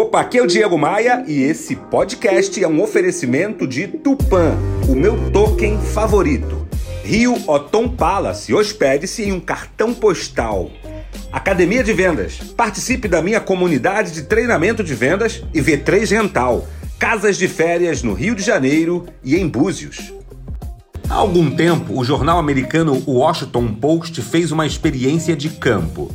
Opa, aqui é o Diego Maia e esse podcast é um oferecimento de Tupan, o meu token favorito. Rio Otom Palace, hospede-se em um cartão postal. Academia de Vendas, participe da minha comunidade de treinamento de vendas e V3 Rental, casas de férias no Rio de Janeiro e em Búzios. Há algum tempo, o jornal americano Washington Post fez uma experiência de campo.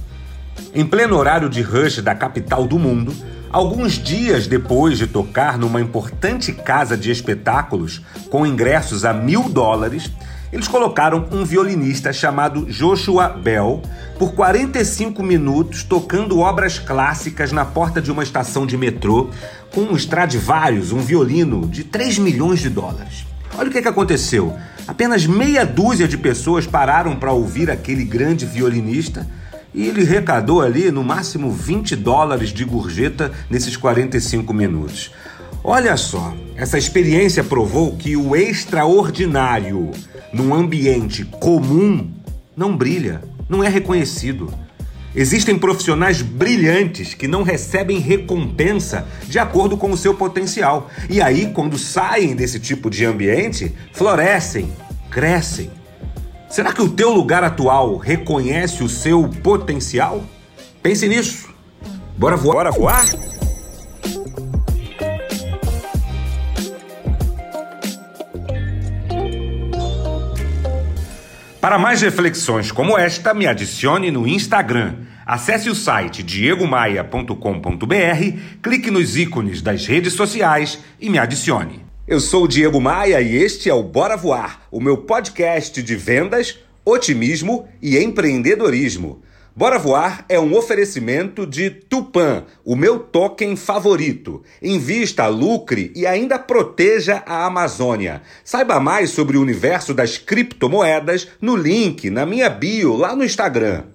Em pleno horário de rush da capital do mundo, Alguns dias depois de tocar numa importante casa de espetáculos com ingressos a mil dólares, eles colocaram um violinista chamado Joshua Bell por 45 minutos tocando obras clássicas na porta de uma estação de metrô com um Stradivarius, um violino de 3 milhões de dólares. Olha o que, que aconteceu. Apenas meia dúzia de pessoas pararam para ouvir aquele grande violinista e ele recadou ali no máximo 20 dólares de gorjeta nesses 45 minutos. Olha só, essa experiência provou que o extraordinário num ambiente comum não brilha, não é reconhecido. Existem profissionais brilhantes que não recebem recompensa de acordo com o seu potencial. E aí, quando saem desse tipo de ambiente, florescem, crescem. Será que o teu lugar atual reconhece o seu potencial? Pense nisso. Bora voar? Bora voar? Para mais reflexões como esta, me adicione no Instagram. Acesse o site diegomaia.com.br, clique nos ícones das redes sociais e me adicione. Eu sou o Diego Maia e este é o Bora Voar, o meu podcast de vendas, otimismo e empreendedorismo. Bora Voar é um oferecimento de Tupan, o meu token favorito. Invista, lucre e ainda proteja a Amazônia. Saiba mais sobre o universo das criptomoedas no link na minha bio lá no Instagram.